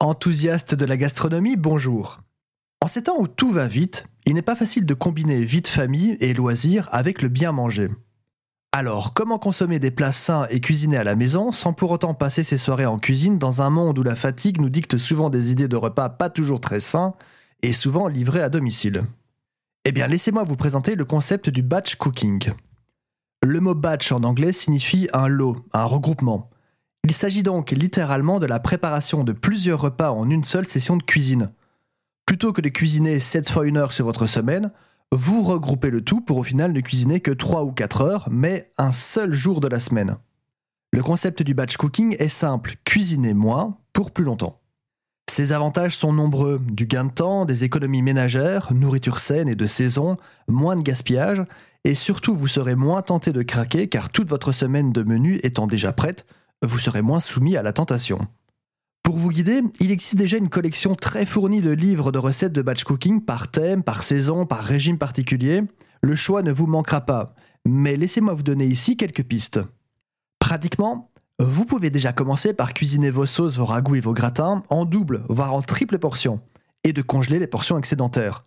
Enthousiaste de la gastronomie, bonjour. En ces temps où tout va vite, il n'est pas facile de combiner vie de famille et loisirs avec le bien manger. Alors, comment consommer des plats sains et cuisiner à la maison sans pour autant passer ses soirées en cuisine dans un monde où la fatigue nous dicte souvent des idées de repas pas toujours très sains et souvent livrés à domicile? Eh bien, laissez-moi vous présenter le concept du batch cooking. Le mot batch en anglais signifie un lot, un regroupement. Il s'agit donc littéralement de la préparation de plusieurs repas en une seule session de cuisine. Plutôt que de cuisiner 7 fois une heure sur votre semaine, vous regroupez le tout pour au final ne cuisiner que 3 ou 4 heures, mais un seul jour de la semaine. Le concept du batch cooking est simple, cuisiner moins pour plus longtemps. Ses avantages sont nombreux, du gain de temps, des économies ménagères, nourriture saine et de saison, moins de gaspillage, et surtout vous serez moins tenté de craquer car toute votre semaine de menu étant déjà prête, vous serez moins soumis à la tentation. Pour vous guider, il existe déjà une collection très fournie de livres de recettes de batch cooking par thème, par saison, par régime particulier. Le choix ne vous manquera pas, mais laissez-moi vous donner ici quelques pistes. Pratiquement, vous pouvez déjà commencer par cuisiner vos sauces, vos ragoûts et vos gratins en double, voire en triple portion, et de congeler les portions excédentaires.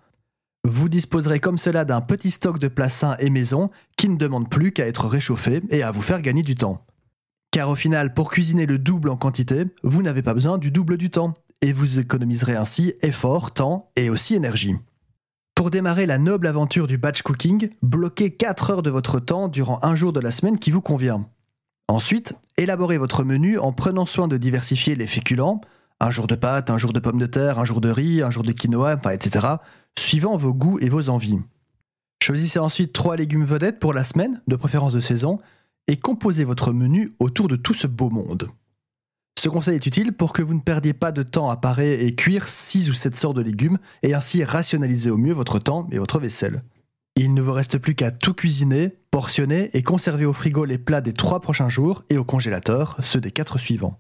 Vous disposerez comme cela d'un petit stock de plats sains et maison qui ne demande plus qu'à être réchauffé et à vous faire gagner du temps. Car au final, pour cuisiner le double en quantité, vous n'avez pas besoin du double du temps, et vous économiserez ainsi effort, temps et aussi énergie. Pour démarrer la noble aventure du batch cooking, bloquez 4 heures de votre temps durant un jour de la semaine qui vous convient. Ensuite, élaborez votre menu en prenant soin de diversifier les féculents, un jour de pâtes, un jour de pommes de terre, un jour de riz, un jour de quinoa, etc., suivant vos goûts et vos envies. Choisissez ensuite 3 légumes vedettes pour la semaine, de préférence de saison, et composez votre menu autour de tout ce beau monde. Ce conseil est utile pour que vous ne perdiez pas de temps à parer et cuire 6 ou 7 sortes de légumes et ainsi rationaliser au mieux votre temps et votre vaisselle. Il ne vous reste plus qu'à tout cuisiner, portionner et conserver au frigo les plats des 3 prochains jours et au congélateur ceux des 4 suivants.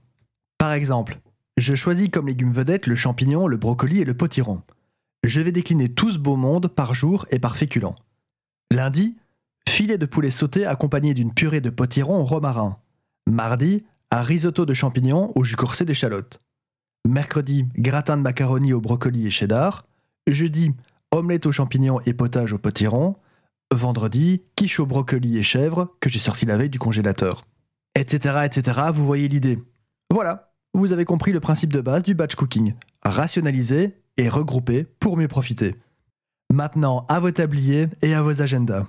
Par exemple, je choisis comme légumes vedettes le champignon, le brocoli et le potiron. Je vais décliner tout ce beau monde par jour et par féculent. Lundi, Filet de poulet sauté accompagné d'une purée de potiron au romarin. Mardi, un risotto de champignons au jus corsé d'échalote. Mercredi, gratin de macaroni au brocoli et cheddar. Jeudi, omelette aux champignons et potage au potiron. Vendredi, quiche au brocoli et chèvre que j'ai sorti la veille du congélateur. Etc. etc. Vous voyez l'idée. Voilà, vous avez compris le principe de base du batch cooking. Rationaliser et regrouper pour mieux profiter. Maintenant, à vos tabliers et à vos agendas.